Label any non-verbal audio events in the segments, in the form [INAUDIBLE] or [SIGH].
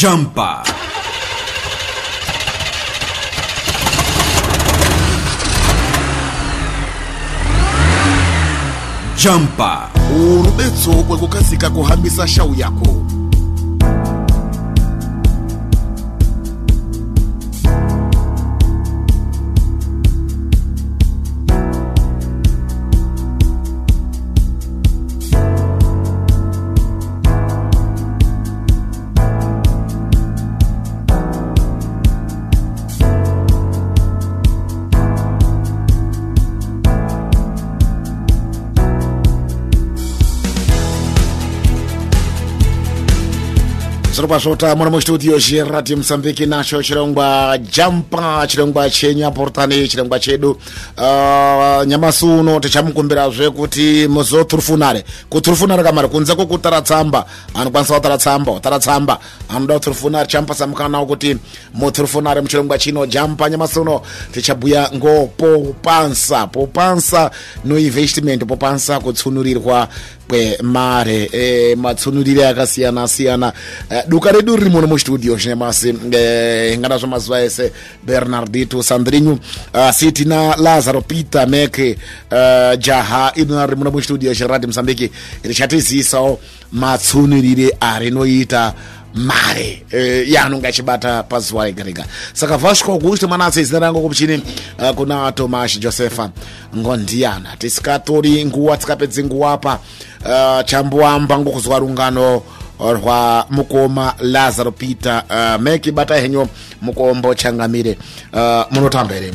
Jumper. Jumper. urubetso kwekukasika kuhambisa shau yako zviropa zvota muna mustudio chiradio mosambiki nacho chirongwa jampa chirongwa chenyu aportani chirongwa chedu. Uh, nyamasi uno tichamukumbirazve kuti muzoturufunare kuturufunare kamari kunze kwokutara tsamba anokwanisa kutara tsamba utara tsamba anoda kuturufunare chamupasamukana nawo kuti muturufunare muchirongwa chino. Jampa nyamasi uno tichabhuya ngopopansa popansa no investment. Popansa kutsunurirwa kwemare e, matsunurire akasiyana siyana. E, duka redu riri muno mustudio chinemasi e, ngana zvamazuva ese bernardito sandrinyu uh, sitina lazaro peter meke uh, jaha ino riri muno mustudio chiradi mosambiki richatizivisawo matsunurire arinoita mare. Eh, e, yanu ngachibata pazuwa ligarika saka vasco augusto manase zina rango kupchini uh, eh, kuna tomas josepha ngondiana. Tisikatori nguwa tikapedze nguwapa uh, eh, chambuwamba ngukuziwa lungano lwa mukoma lazaro peter uh, meki bata henyo mukombo changamire uh, munotambere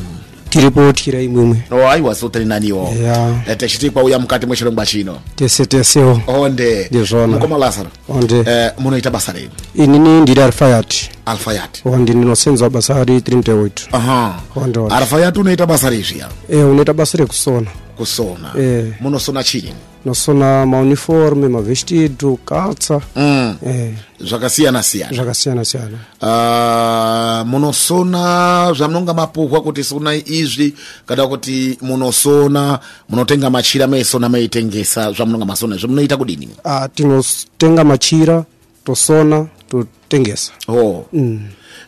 tiripothira imwemwe oh ayiwa sotelinaniwo yeah. techiti kwauya mkati mwe chilongwa chino tese tesewo onde? Ndizvona mukoma lazaro onde. Eh, munoita basa leni inini ndiri alfayati alfayat. Onde ndinosenza basa ali 38 aha. Onde alfayat unoita basa lezviya eh unoita basa rekusona kusona. Eh. munosona chii nosona mauniforme mavestido kaltsa mm. e zvakasiyana siyana. Zvakasiyana siyana. Uh, munosona zvamunonga mapuhwa kuti sonai izvi kana kuti munosona munotenga machira meisona meitengesa zvamunonga masona izvi. Munoita kudini? Ah, tinotenga machira tosona totengesa. Oh. mm.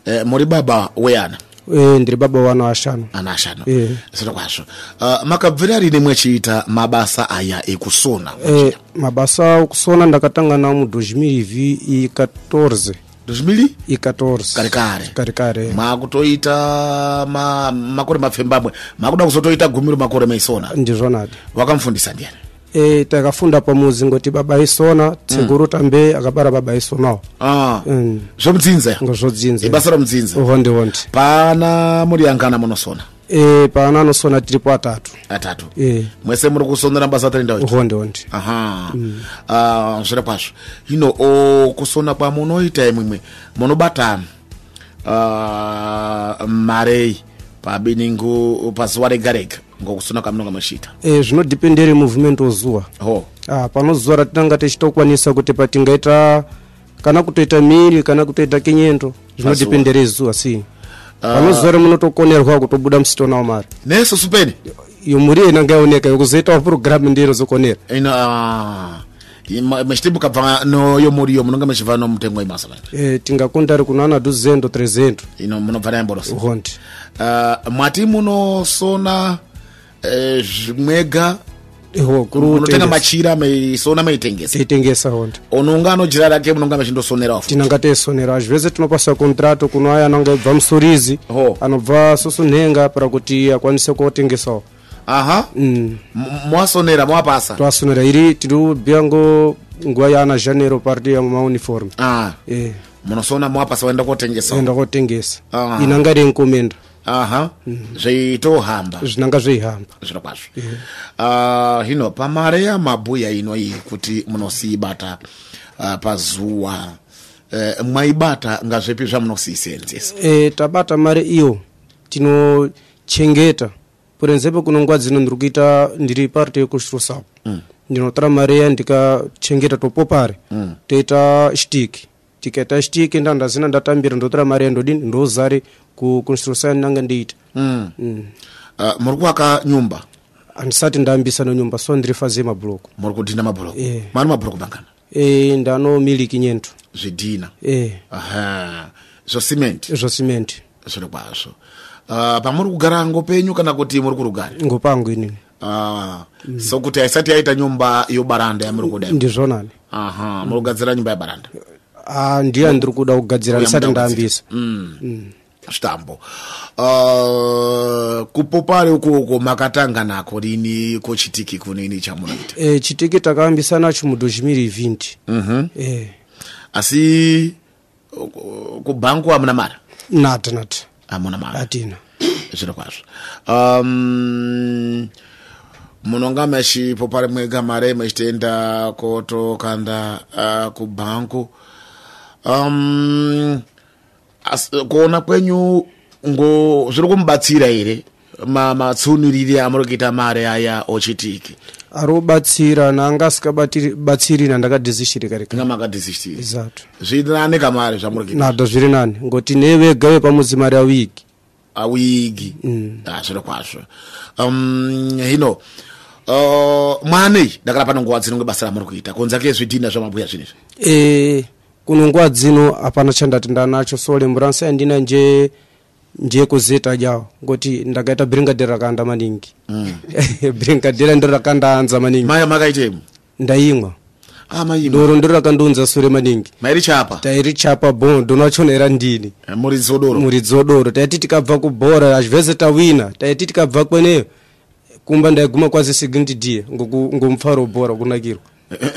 eh, muri baba weana e ndiri baba wano ashanu. Ana ashanu. Eh. zviro kwazvo uh, makabvira rini mwechiita mabasa aya ekusona e mabasa okusona ndakatanga nawo mu 2014 zvimili i 14 kare kare. Kare kare. Makutoita ma, makore mapfembamwe. Makuda kuzotoita gumiro makore meisona. Ndizvonadi wakamufundisa ndiani e takafunda pamuzi ngoti baba isona tsekuru tambe akabara baba isonawo ah. Mm. zvomudzinza ngozvodzinza ibasa romudzinza honde honde pana muri yangana munosona? E paana anosona tiripo atatu atatu. E. Mwese muri kusonera basa tarinda honde honde aha. Ah, zviro kwazvo. Ino o, kusona kwamunoita imwimwe munobata uh, marei pabiningu pazuva rega rega ngokusona kwamunonga mwachita e eh, zvinodhipendere movement ozuwa oh. ah, panozuwa ratinanga tichitokwanisa kuti patingaita kana kutoita miri kana kutoita kinyendo zvinodhipendere zuwa. si uh, ah. pano panozuwa remunotokonerwa kutobuda musitonawo mari neso supeni? Yomuri ena ngaioneka yokuzoitawo purogiramu ndiro zokonera ino uh machitebu kabva noyomuriyo munonga muchibva nomutengo wemasalari e, tingakundari kunoana 200 300 ino munobva nayamborosa hondi uh, ah, mwati munosona mwega unotanga machira meisona meitengesa. Teitengesa onde unonga anodyera rake munonga mechindosonerawo tinanga teisonera às vezes tinopasa kontrato kuno aya anonga ibva musurizi anobva susonhenga para kuti akwanise kotengesawo aha. Mm. mwasonera mwapasa. Twasonera iri tiribyango nguva yana janero parti yangu mauniform. Ah. eh. munosona mwapasa waenda kotengesa enda kotengesa ah. inanga renkomenda aha. Zveitohamba. Zvinanga zveihamba. Zviro kwazvo uh, hino pamare yamabhuya ino iyi kuti munosiibata uh, pazuva uh, mwaibata ngazvipi zvamunosiisenzesa e, tabata mari iyo tinochengeta. Purenzepe kuno nguva dzino ndiri kuita ndiri parti yekushrusapo mm. ndinotora mari iya ndikachengeta topopare mm. toita shtiki. Tikaita shtiki nda ndazina ndatambira ndotora mari iya ndodini ndozare kuconstruction nanga ndiita mm. mm. uh, muri kuvaka nyumba? Handisati ndayambisa nenyumba so ndiri faze mabhuloku muri kudhina mabhuroku Eh. mari mabhuroku mangana? E, ndano miliki nyento zvidhina eh. Aha. Zvosimenti zvosimenti zviro kwazvo uh, pamuri kugara ngo penyu kana kuti muri kurugare ngopangu inini. Uh, so kuti haisati yaita nyumba yobaranda yamuri kuda ndizvonani aha muri kugadzira nyumba yebaranda ah ndiye ndiri kuda kugadzira ndisati ndayambisa zvitambo uh, kupopari ukoko makatanga nako rini kochitiki kunini chamunoita eh chitiki takayambisa nacho mu 2020 eh. Asi uh, kubhanku hamuna mari? Nata nata hamuna mari. Atina. Zviro kwazvo. Um, munonga machipopari mwega mari machitoenda kotokanda uh, kubhanku um, kuona kwenyu ngo zviri kumubatsira here? Ma- matsunuriri amuri kuita mari aya ochitiki ari kubatsira nanga asikabatsirina ndakadhizishiri kare kare. Nga makadhisishtiri exato zviinane kamari zvamuri kuita nada zviri nani ngoti nevega vepamudzi mari awigi awigi Ah, zviro kwazvo. Um, hino uh, mwanei ndakala pano nguva dzino ngebasa ramuri kuita. Kunze kezvidhina zvamabhuya zvinezvi? E kuno nguva dzino hapana chandati ndanacho so lembo rangu andina nje nje kuzeta jawo ngoti ndakaita bringadera rakanda maningi. [LAUGHS] Bringadera ndiro rakandaanza maningi. Maya makaitemo ndaimwa ah, doro ndiro rakandiunza sure maningi. Mairi chapa? Tairichapa bo ndonachona era ndini. Eh, muri dzodoro muridzi wodoro. Taiti tikabva kubhora azvese tawina. Taiti tikabva kweneyo kumba ndaiguma kwazi second d ngomufaro webhora kunakirwa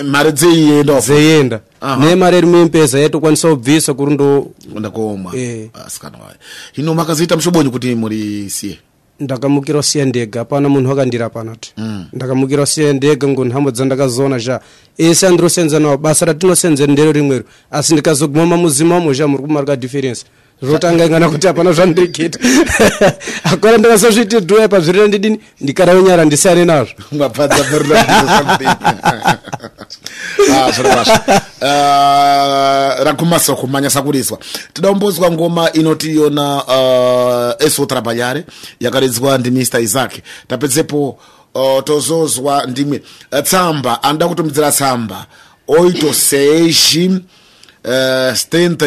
mari dzeienda dzeienda. Nemari iri muempesa yaitokwanisa kubvisa kuri ndo ndakuoma Eh. asikana wayo hino makazoita mushobonyi kuti muri siye? Ndakamukira usiya ndega hapana munhu akandirapa nati ndakamukira usiya ndega ngo nhambo dzandakazoona zha. Ese andirosenza nawo basa ratinosenzera ndero rimwero asi ndikazoguma mamuzi mamo zha muri kumarika difference zvotanga ingana kuti hapana zvandirikita [LAUGHS] akora ndakasazviti dhiroya pazvirira ndidini ndikarave nyara ndisiyane nazvo. Rakumasa kumanyasa kuriswa tida kumbonzwa ngoma inotiyona uh, eso trabanyare yakaridzwa ndimr isaac. Tapedzepo uh, tozozwa ndimwe. Uh, tsamba anoda kutumidzira tsamba. Oito seis uh, stenta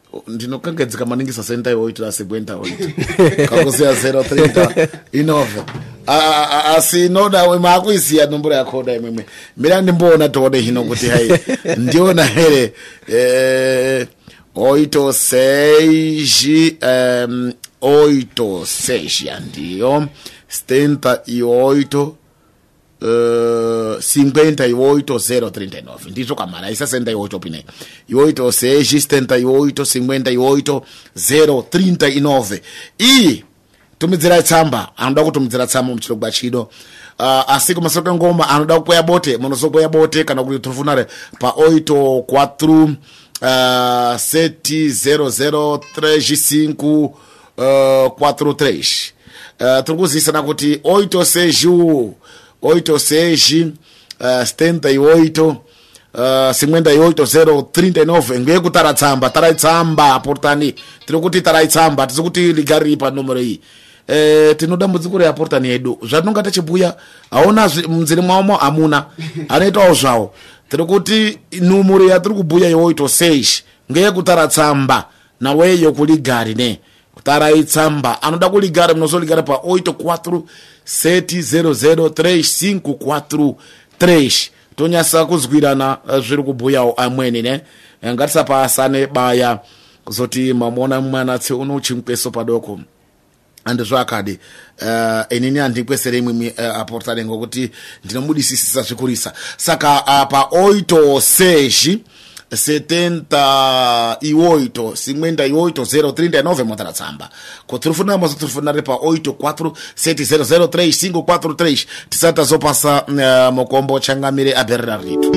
ndinokangadzika maningi sasenta iwoito asigwenta oito kakuziya 030 inove asi noda maakuisiya nomboro yakoda imwemwe mira ndimboona tode hino kuti hai ndiona here eh, oito seis um, oito seis andiyo stenta e oito uh, 58039 nditsho kamhala isa-78 8 seja 78 58039 iyi tumidzirai tsamba anoda kutumidzira tsamba muchilo kuba chino uh, asiku masiro kengoma anoda kukweya bote munozokweya bote kana kuti tirifunare pa 8 4 uh, 7 003 43 uh, tiri kuziyisana kuti 8 seju 86 86 uh, 78 uh, 58 ngeyekutara tsamba tarai tsamba portani. Tiri kuti tarai tsamba tisi kuti ligari pa nomero iyi. Eh, tinoda dambudziko reaportani yedu. Zvatinonga tichibhuya hauna zvi- munziri mwamo hamuna. Anoitawo zvawo tiri kuti numero yatiri kubhuya iwoito seis ngeyekutara tsamba naweyo kuligari ne. Tarai tsamba. Anoda kuligara munozoligara pa 84 700 7003543 tonyasa kuzwirana eh, zviri kubhuyawo amweni ne? Eh, ngatisapasane baya kuzoti mamona mwanatse unochimkweso padoko. Handizvakadi uh, eh, inini handikwesere imwimi uh, aportare ngokuti ndinomudisisisa zvikurisa saka apa oito sezhi uh, 78 58 039 motaratsamba kutirifunamo zotirifunari três, 847003543 tisata zopasa uh, eh, mukombo changamire aberera ritu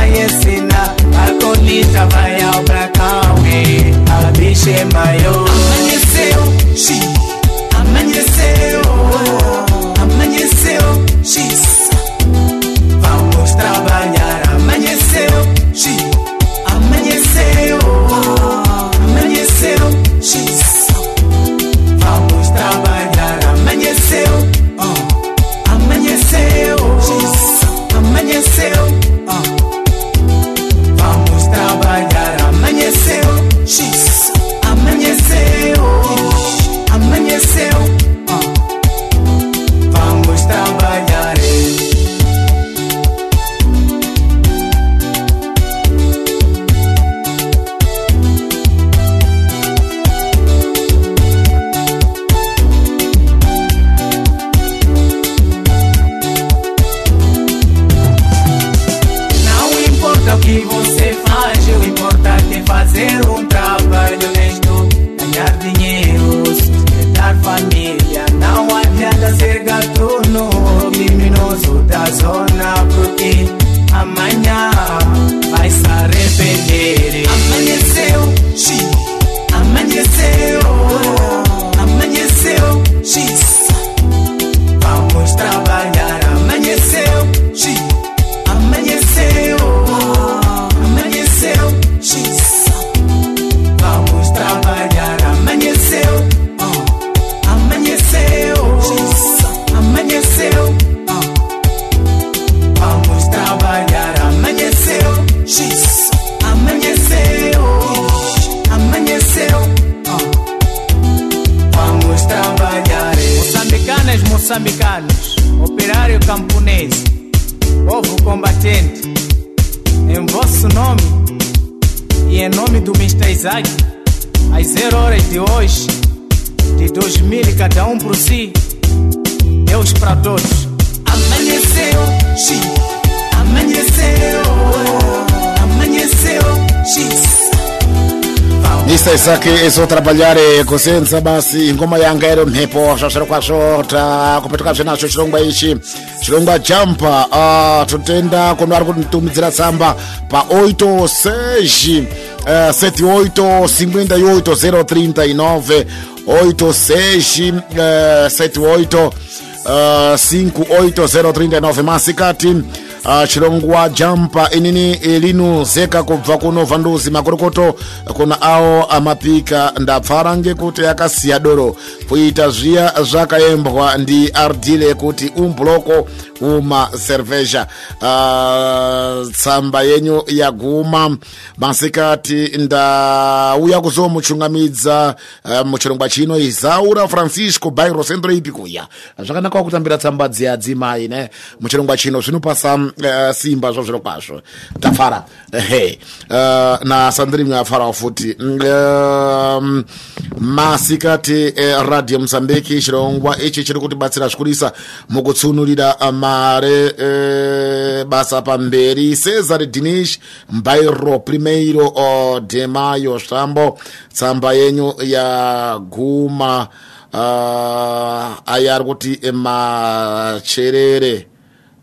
vai ensinar Balconista vai ao Bracauê A bicha é maior Amanheceu, X Amanheceu Amanheceu, X Vamos trabalhar. Amanheceu, X Amanheceu Moçambicanas, moçambicanos, operário camponês, povo combatente, em vosso nome e em nome do Mr. Isaac, às zero horas de hoje, de dois mil e cada um por si, Deus para todos. Amanheceu, X, amanheceu, amanheceu, X. Nisa Isaki iso trabalhare kusenza basi ngoma yanga ero mhepo shoshero kwa shota kupetuka chenacho chirongwa ichi chirongwa jampa uh, tutenda kuno ari kutimutumidzira tsamba pa 8 seji uh, 78 58 039 8 seji uh, 78 58039 masikati uh, chirongwa jampa inini linuzeka kubva kuno vhanduzi makurokoto kuna awo amapika ndapfara ngekuti akasiya doro. Kuita zviya zvakaembwa ndi ardile kuti umbloko uma cerveja. Uh, tsamba yenyu yaguma. Masikati ndauya kuzomuchungamidza. Uh, muchirongwa chino izaura francisco bairo centro ipi kuya zvakanaka kutambira tsamba dziadzimai ne? Muchirongwa chino zvinopasa uh, simba zvo zviro kwazvo tafara he uh, na sandirimwe afarawo futi um, masikati uh, radio mozambiki chirongwa ichi chiri kutibatsira zvikurisa mukutsunurira mare uh, basa pamberi cesar dinish mbairo primeiro uh, de mayo shambo tsamba yenyu yaguma uh, aya ari kuti macherere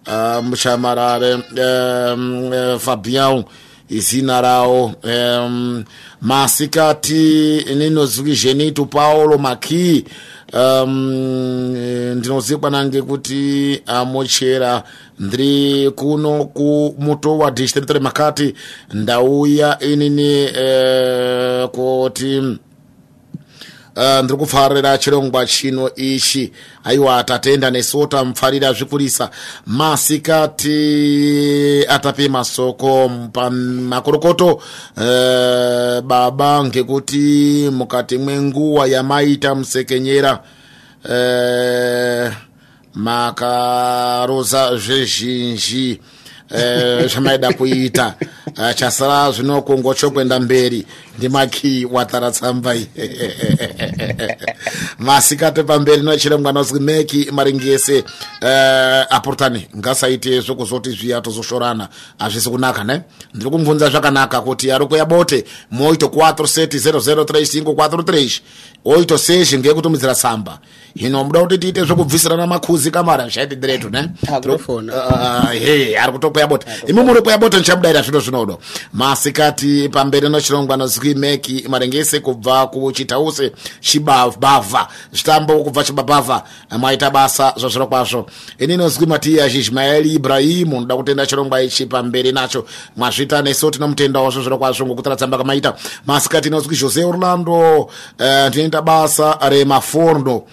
uh, muchamarare um, uh, fabian izina rawo um, masikati ninozwi zhenito paulo maki um, ndinozikwa nange kuti amochera ndiri kuno kumuto wa district makati ndauya inini uh, kuti uh, ndiri kufarira chirongwa chino ichi. Aiwa tatenda nesu tamfarira zvikurisa. Masikati atape masoko pamakorokoto uh, baba ngekuti mukati mwenguva yamaita musekenyera. Uh, makaroza zvezhinji zvamaida kuita. Chasara zvino kungochokwenda mberi ndimaki watara tsamba [LAUGHS] masikati pamberi nochirongwa nozwi meki maringese apurtani ngasaite zvokuzoti zviya tozoshorana hazvisi kunaka ne? Ndiri kumubvunza zvakanaka kuti ari kuya bote moito 4 seti 003543 oito sezhi ngekutumidzira tsamba. Hino muda kuti tiite zvokubvisirana makhuzi kamara zvaiti diretu ne? He ari kutokuya bote. Imi muri kuya bote ndichabudaira zvino zvinodo masikati pamberi nochirongwa nozwi meki marengese kubva kuchitause chibavha zvitambo kubva chibabhavha mwaita basa zvazviro kwazvo ini nozwi matiya zhizhmaeli ibrahimu ndoda kutenda chirongwa ichi pamberi nacho. Mwazvita nesu tinomutendawo zvazviro kwazvo ngokutara tsamba kamaita. Masikati nozwi jose orlando ndinoita basa remaforno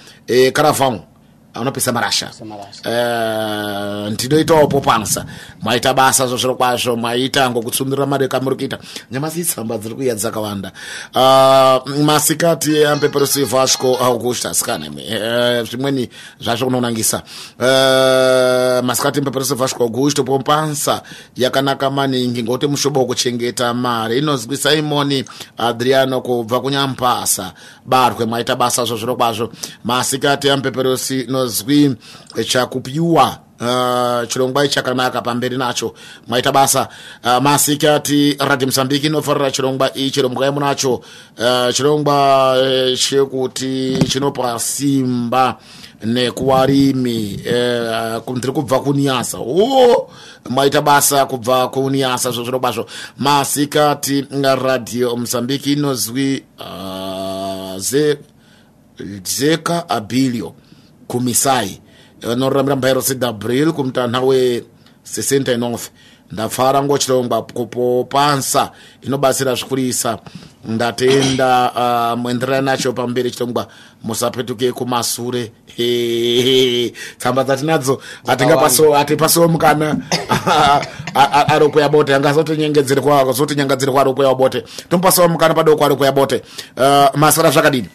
caravano anopisa marasha. Uh, ndinoitawo popansa. Mwaita basa zvozviro kwazvo mwaita ngokutsundirira mari kamuri kuita nyamasi tsamba dziri kuya dzakawanda. Uh, masikati ampeperosi vasco augusta sikanemi uh, zvimweni zvazvo kunonangisa uh, masikati ampeperosi vasco augusto popansa yakanaka maningi ngokuti mushobo wekuchengeta mari. Inozwi simoni adriano kubva kunyampasa. Barwe mwaita basa zvozviro kwazvo. Masikati ampeperosi no inozwi chakupiwa Uh, chirongwa chakanaka pamberi nacho. Mwaita basa. Uh, masikati radio mozambiki inofarira chirongwa ichi chirongwa munacho. Uh, chirongwa chekuti chinopa simba nekuwarimi. Uh, ndiri kubva kuniasa o oh, mwaita basa kubva kuniasa zvozviro kwazvo masikati radio mozambiki inozwi uh, ze, zeka abilio kumisai. Anoramira mbairo sedabril kumutanha we69 ndapfara ngochirongwa kupopansa inobatsira zvikurisa ndatenda uh, muenderana nacho pamberi chirongwa musapetuke kumasure tsamba dzatinadzo hatipasiwo mukana. [LAUGHS] Arikuya bote. Angazotinyengedzerwa zotinyangadzerwa arikuya bote. Tomupasiwo mukana padoko arikuya bote. Uh, masara zvakadini?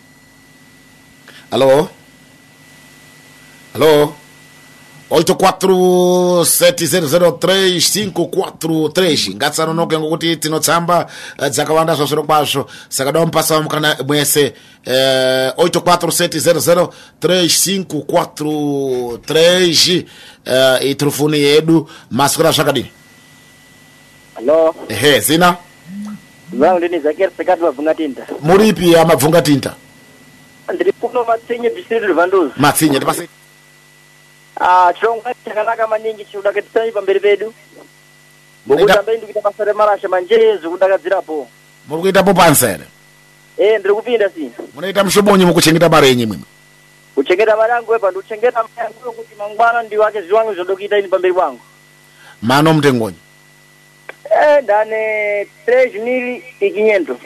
Halo halo 84700353 ngatisanonoke ngokuti tinotsamba eh, dzakawanda zvazviro kwazvo. Saka da mupasa mukana mwese eh, 84703543 eh, itrufuni yedu. Masikora zvakadini? Hello, ehe zina? Vangu ndini Zakir Sekati mabvunga tinta. muripi amabvunga tinta Ndiri kuno matsenye district Rwanduzi. matsinye tipase Ah, chirongwa chakanaka maningi chinodakadzisa pamberi pedu. Ngokuti ambai ndikuita basa remarasha manje zvekudakadzirapo. muri kuitapo pansere Eh, ndiri kupinda si. munoita mushobonyi mukuchengeta mari yenyu mwimwe Kuchengeta mari yangu epa ndikuchengeta mari yangu kuti mangwana ndi wake zviwangu zvoda kuita ini pamberi pangu. mano mutengonyi Eh, ndane 3 mili ikinyendo.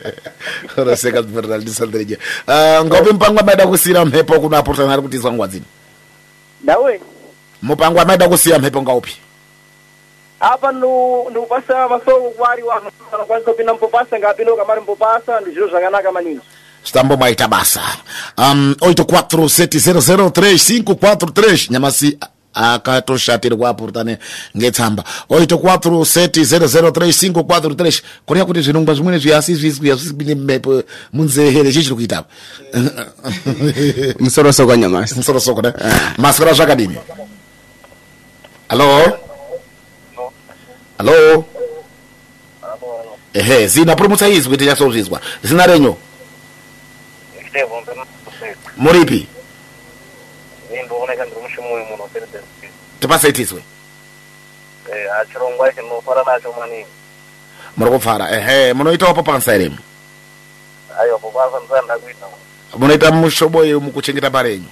[LAUGHS] raseka dzimverandisandireje ngopi mupango amaida kusiyira mhepo kuno apurutana ari kutiiswa nguva dzino dawe mupango amaida kusiya mphepo ngaupi? Apa ndikupasa masolo kuwali wanu kwanza o mpopasa ngapino kamali mpopasa ndi zviro zvakanaka maninji estamos maita basa. Um, 847003543 nyamasi akatoshatirwa apurutane ngetsamba. 84700353 kureva kuti zvinongwa zvimweni zviasi zviswi hazvisipinde mhepo munzehere chii chiri kuita [LAUGHS] musorosoko nyamasi musorosoko ne? Masikora zvakadini? Halo halo ehe zina purumutsa izwi tinyasozvizwa zina renyu? Muripi tipasaitiswe muri kupfara ehe munoitawo papansa irimi munoita mushoboyi mukuchengeta mbari yenyu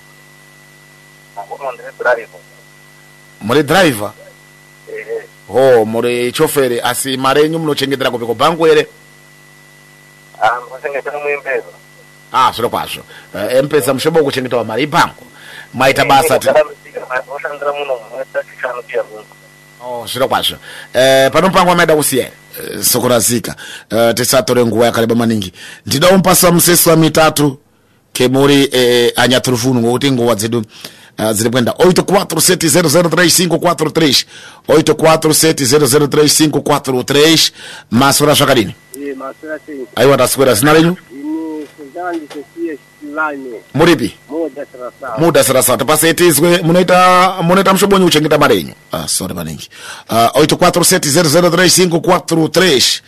muri dhiraivha ho muri choferi asi mari yenyu munochengetera kupi kubhangu here ah zviro kwazvo empesa eh, mushobo wekuchengetawo mari ibhangu maita basa Oh, chiro kwazvo eh, pano mpango wamaida kusiya eh, soko razika eh, tisatore nguva yakareba maningi ndida kumupasa musesi wamitatu kemuri eh, zero ngokuti nguva dzedu Uh, três kwenda 8470035543 8470035543 masura zvakadini aiwa ndaswera zina renyu mulipi muda sarasawa tipasetiizwe munoita munoita mshobonyi uchengeta mare yenyu ah, sorry maningi. Uh, 8470035543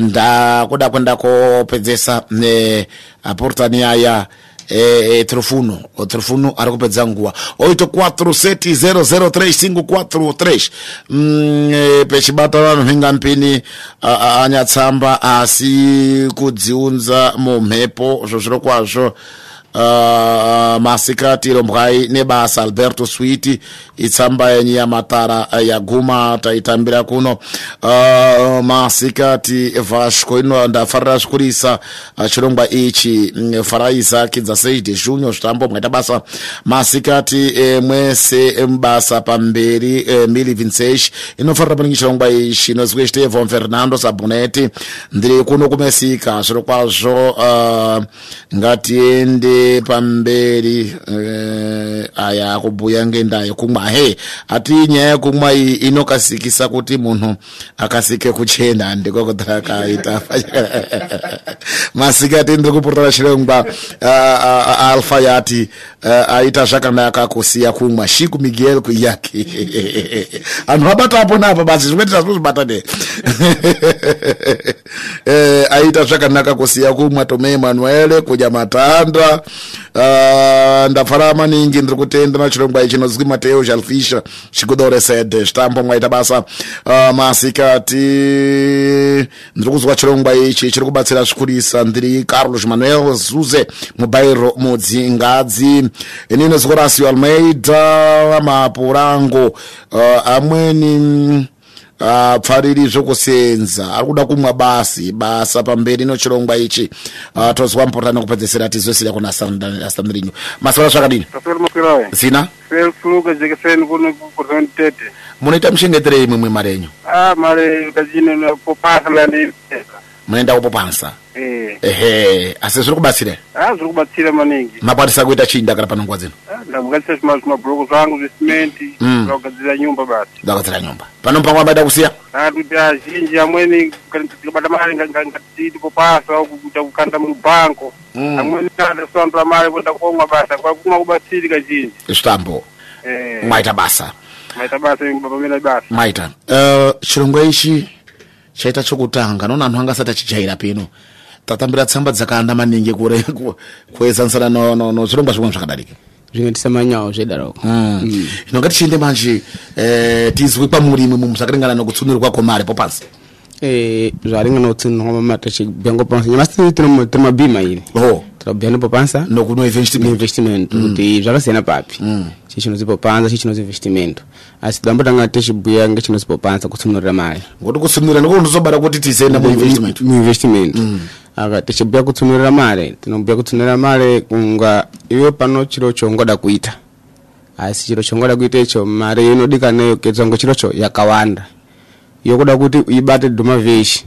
ndakuda kwenda kopedzesa ne apurtani yaya e, e, trufuno. O telefonu ari kupedza nguwa. 8470035543 mm, e, pechibata vanhu vinga mpini anyatsamba asi kudziunza mumhepo zvo zviro kwazvo. Uh, masikati lombwai nebasa alberto switi itsamba yenyu yamatara yaguma taitambira kuno. Uh, masikati vasco ino ndafarira zvikurisa uh, chirongwa ichi mm, faraisaki dzasei de junyo zvitambo mwaita basa. Masikati eh, mwese mubasa pamberi eh, mili vinsesh inofarira paningi chirongwa ichi. Inozwe stevon fernando saboneti ndiri kuno kumesika. Zviro kwazvo uh, ngatiende pamberi eh, aya akubhuya ngendaa yekumwa he ati nyaya yekumwa inokasikisa kuti munhu akasike kuchena ndiko kuti akaita [LAUGHS] masikati ndiri kupurutana chirongwa alfa yati aita zvakanaka kusiya kumwa shiku miguel kuiyake [LAUGHS] anhu abatapo napo basi zvimwe tazozvibata ne. [LAUGHS] Eh, aita zvakanaka kusiya kumwa tome emanuele kudya matanda uh, ndafara maningi ndiri kutenda nachirongwa chinozwi mateo jalfisha chikudoresede zvitambo mwaita basa. Uh, masikati ndiri kuzwa chirongwa ichi chiri kubatsira zvikurisa ndiri carlos manuel zuze mubairo mudzingadzi. Inini zikorasio almeida mapurango. Uh, amweni pfariri zvokusenza ari kuda kumwa basi basa pamberi nochirongwa ichi uh, tozwa mupurutani kupedzesera tizosira kuna astandirinyu masora zvakadini Safari makwirawe. zina Selfuluka jekeseni kuno kuportoni tete. munoita muchengeterei mimwe mari yenyu Ah, mare kazini popasa la ni. munoenda kupopansa eh. ehe asi zirikubatsire zirikubatsira maningi. Makwatisa kuita chini dakala pano nguwa zino? Ah, Ndakukatsira zimabhuloku zangu zisimenti zakugadzira mm. nyumba basi. Zakugadzira nyumba. Pano mpango ambaida kusiya? Ah, kuti azhinji amweni tikabata mali ngati popasa au kukanda mlubanko mm. amweni adasoandula mali kwenda komwa basa kwakuma kubatsiri kazhinji. Zitambo eh. mwaita basa. Mwaita basa pamene basa mwaita. Eh, Chirongwa ichi chaita chokutanga noona anthu angasati achijaira pino tatambira tsamba dzakawanda maningi kure ku- kuedzanisana no- no- nozvirongwa zvimwe zvakadarika. Zvinotisa manyawo zvedaroko Mm. ino ngatichiende manje eh, tizwe kwamurimi mumu zvakaringana nekutsunirwa kwemari popasi. Eh, zvaringana kutsinirwa mamata chibhengo pansa nyamasi tiri mabhima iri. O tirabhuya nepopansa nokuno investment. Neinvestment kuti zvakasiyana papi. Chii chinozipopanza chii chinozi investment. Asi tidambotanga tichibhuya ngechinozipopanza kutsunurira mari ngokuti kutsunurira ndiko ndizobara kuti tizoenda muinvestment muinvestment aka tichibhuya kutsunurira mari tinobhuya kutsunurira mari kunga iwe pano chiro chaungoda kuita asi chiro chaungoda kuita icho mari inodikanayo kedzango chirocho yakawanda yokuda kuti uibate dhuma veshe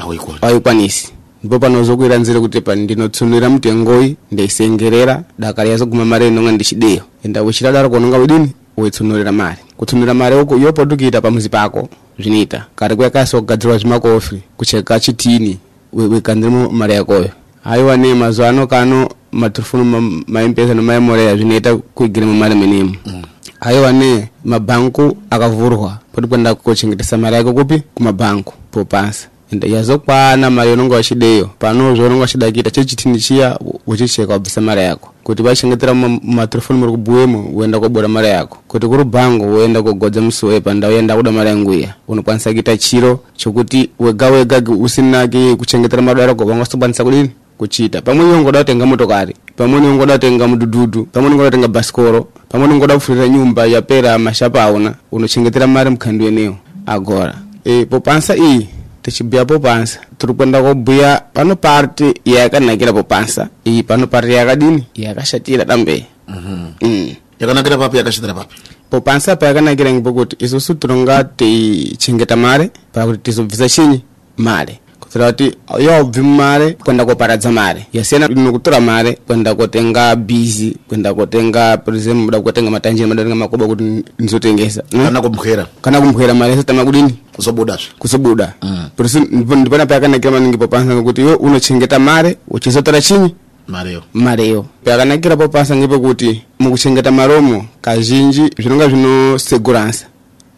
auikona aikwanisi ndipo panozokuyira nzere kuti pani ndinotsonera mtengoyi ndaisengerera dakali yazoguma mari inonga ndichidiyo enda uchiradaro kononga udini wetsonolera mari kutsonera mari uku yopatukira pamuzi pako zvinoita kare kuyakasi wakugadzirwa zvimakofi kucheka chitini wekandiremo mari yakoyo. Aiwa ne mazuwa ano kano matirifoni maimpesa nemaimoreya zvinoita kuigiremo mari menemo mm. aiwa ne mabhanku akavhurwa poti kwenda kochengeta samari yako kupi? Kumabhanku popasa yazokwana mari yaunonga wachideyo pano zvaunonga wachida cho chechitini chiya uchicheka wabvisa mari yako. Kuti vachengetera mumatirifoni muri kubhuwemo woenda kobora mari yako. Kuti kuri bhango woenda kogodza musuwe pandau yenda kuda mari yangu iya unokwanisa kuita chiro chokuti wega wega usinake kuchengetera mari vanga vangasokwanisa kudini kuchita. Pamweni ungoda kutenga motokari. Pamweni ungoda kutenga mudhudhudhu pamweni ungoda kutenga bhasikoro pamweni ungoda kupfurira nyumba yapera mashapa auna. Unochengetera mari mukhandu yeneyo agora. E, popansa iyi tixibia poupança turi kwenda kobuya pano parte yakanakira popansa iyi pano parte yakadini yakashatira tambe. Uhum. mm. yakanakira papi yakashatira papi. Poupança payakanakira ngipokuti isusu turonga teyi mare pakuti tizobvisa chinyi mare saka kuti yobvi mumare kwenda kuparadza mare. Yasiyana nokutora mare kwenda kotenga bizi kwenda kotenga por exemplo muda kutenga matanjira madatenga makoba kuti ndizotengesa eh? kana kumphera kana kumphera mare yasatama kudini? Kusobudazve kusobuda. Por isso mm. ndipo napayakanakira maningi popansa kuti iwe unochengeta mare uchizotora chinyi mareyo mareyo payakanakira popasa ngepekuti mukuchengeta maromo kazhinji zvinonga zvinoseguransa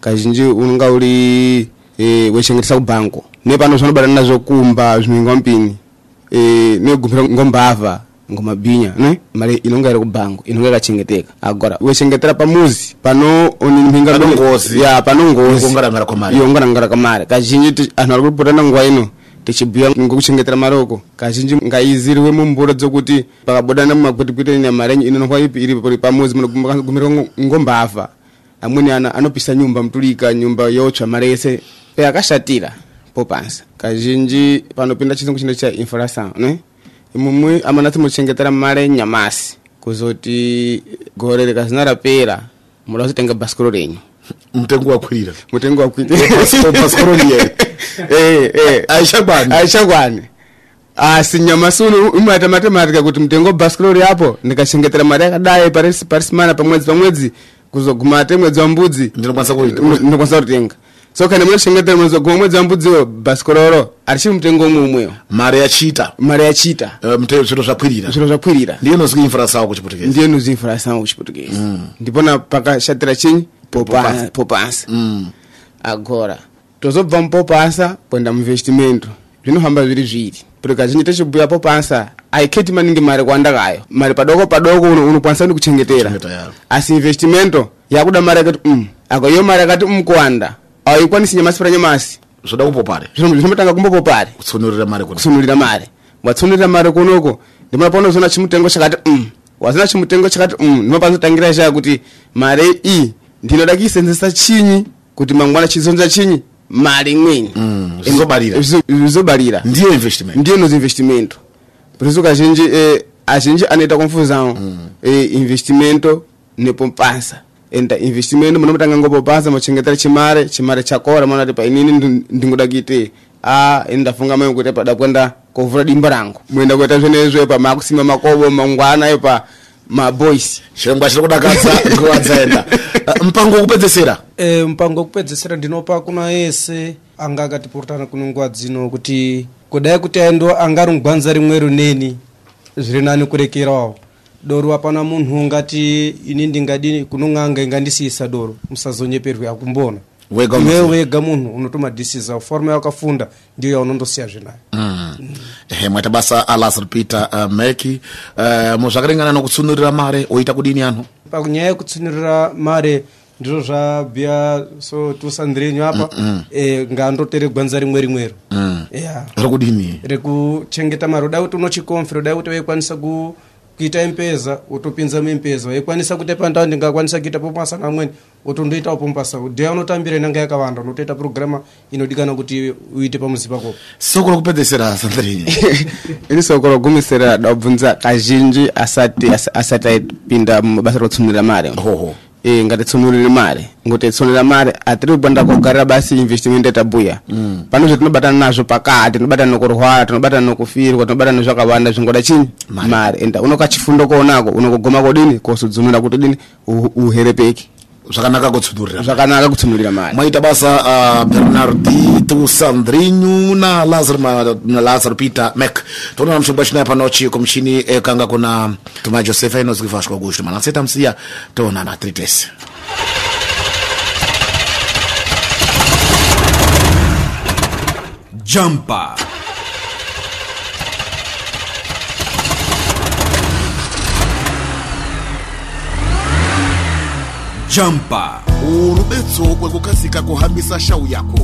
kazhinji unonga uri e, eh, wechengetesa kubango nepano zvinobata nazvo kumba zvinoinga mpini e, negumira ngombavha ngomabhinya ne? Mari inonga iri kubhanko inonga yakachengeteka agora wechengetera pamuzi pano ya pano ngozi. Yokungarangara kwamari. kazhinji anhu ari kuripotana nguva ino. Tichibhuya ngokuchengetera maroko. Kazhinji ngaizirwe mumbura dzokuti pakabodana mumakwitikwiti ina mari yanyu inonokwa ipi iri pamuzi munogumira ngombavha amweni ana anopisa nyumba mutulika nyumba yotsva mari yese payakashatira popansa kazhinji panopinda chizungu chino cha infrasound ne? Imumwe amanatsi muchengetera mari nyamasi kuzoti gore rikazina rapera muda kuzotenga bhasikoro renyu. Mutengo wakwirira mutengo wakuita bhasikoro riye Eh, eh. Aichakwani asi nyamasi uno umaita matematika kuti mutengo webhasikoro yapo ndikachengetera mari yakadai parisi parisimana pamwedzi pamwedzi kuzoguma te mwedzi ndinokwanisa kuita. Ndinokwanisa kutenga so kana munochengetera mwedzi waguma mtengo wambudziwo bhasikororo arichiri mutengo umwe. Umwewo mari yachiita mari yachita eh, mute- zviro zvakwirira zviro zvakwirira ndiyo inozwi infrasawo kuchiputukezi ndiye nozimfurasango mm. ndipona pakashatira chinyi Popansa. popansa agora. Tozobva mupopansa kuenda muinvestimento zvinohamba zviri zviri. Kuti kazhinji tichibhuya popansa aiketi maningi mari kwandakayo mari padoko padoko uno- unokwanisa kuti kuchengetera. Asi investimento yakuda mari yakati um ako iyo mari yakati um kuwanda aikwanisi nyamasi para nyamasi zvoda Zvino- zvinomutanga kumbopopari kutsunurira kuna. Kutsunurira mari watsunurira mari kunoko ndima paunozoona chimutengo chakati um wazina chimutengo chakati um ndima panozotangira chaya kuti mari iyi ndinoda kuisenzesa chinyi kuti mangwana chizonza chinyi mari imweni Mm, zvizobarira. Zvizo- zvizobarira ndiyo investment. Ndiyo nozi investimento. Poriso kazhinji eh, azhinji anoita konfuzao eh, investimento nepopansa enda investimento munomutanga ngopopansa muchengetera chimare chimare chakora maona kuti painini ndi- ndingoda kuite a ini ndafunga mayo kuti pada kwenda kovhura dimba rangu. Muenda kuita zvenezvo pa makusima makobo mangwana ayo pa maboys chirongwa chiri kudakadza nguva dzaenda [LAUGHS] mupango wokupedzesera e, mpango wokupedzesera ndinopa kuna ese anga akatipurutana kuno nguva dzino kuti kudai kuti aindo angari mugwanza rimwe runeni zviri nani kurekerawo doro apana munhu ungati ini ndingadi kunong'anga ingandisiisa doro musazonyeperwe akumbona. Wega iwe wega munhu unotomadhisiza forma yakafunda ndiyo yaunondosiya zvinayo. Ehe mwaita basa alasar peter uh, meki. Uh, muzvakaringana nokutsunurira mare oita kudini anhu? Panyaya yekutsunurira mare ndizvo zvabhuya so tusandrenyu apa e, ngandotere gwanza rimwe rimwero. Mm. yeah. rekudini? Rekuchengeta mari udai kuti unochikomfera udai kuti waikwanisa ku kuita empeza utopinzamo empeza ikwanisa kutepa ndao ndingakwanisa kuita pompasa na amweni utondoita upompasa unotambira inanga yakawanda unotoita programa inodikana kuti uite pamuzi pakopo soko lokupedzesera sandrinha [LAUGHS] ili soko logumisira dabvunza kazhinji asati asati aipinda mubasa lotsumira mari hoho Eh, e, ngatitsunulire mare. Ngotitsunira mare atiri kubanda kogarira basi investiment yatabuya mm. pano zvetinobatana nazvo pakati tinobatana nokurwara tinobatana nokufirwa tinobatana nezvakawanda zvingoda chini? Mare. Ende unokachifundo koonako unokogoma kodini kosudzunura kuti dini? Uherepeki zvakanaka kutsunurira zvakanaka kutsunurira mari. Mwaita basa uh, bernardito sandrinyu nalazaro peter mek toona namshongwa chinaye panochi kumuchini ekanga kuna tuma josefa inozwivashwa kushu manaseta msiya toonana tiri tese Jumper. jampa urubetso kwe kukasika kuhambisa shau yako.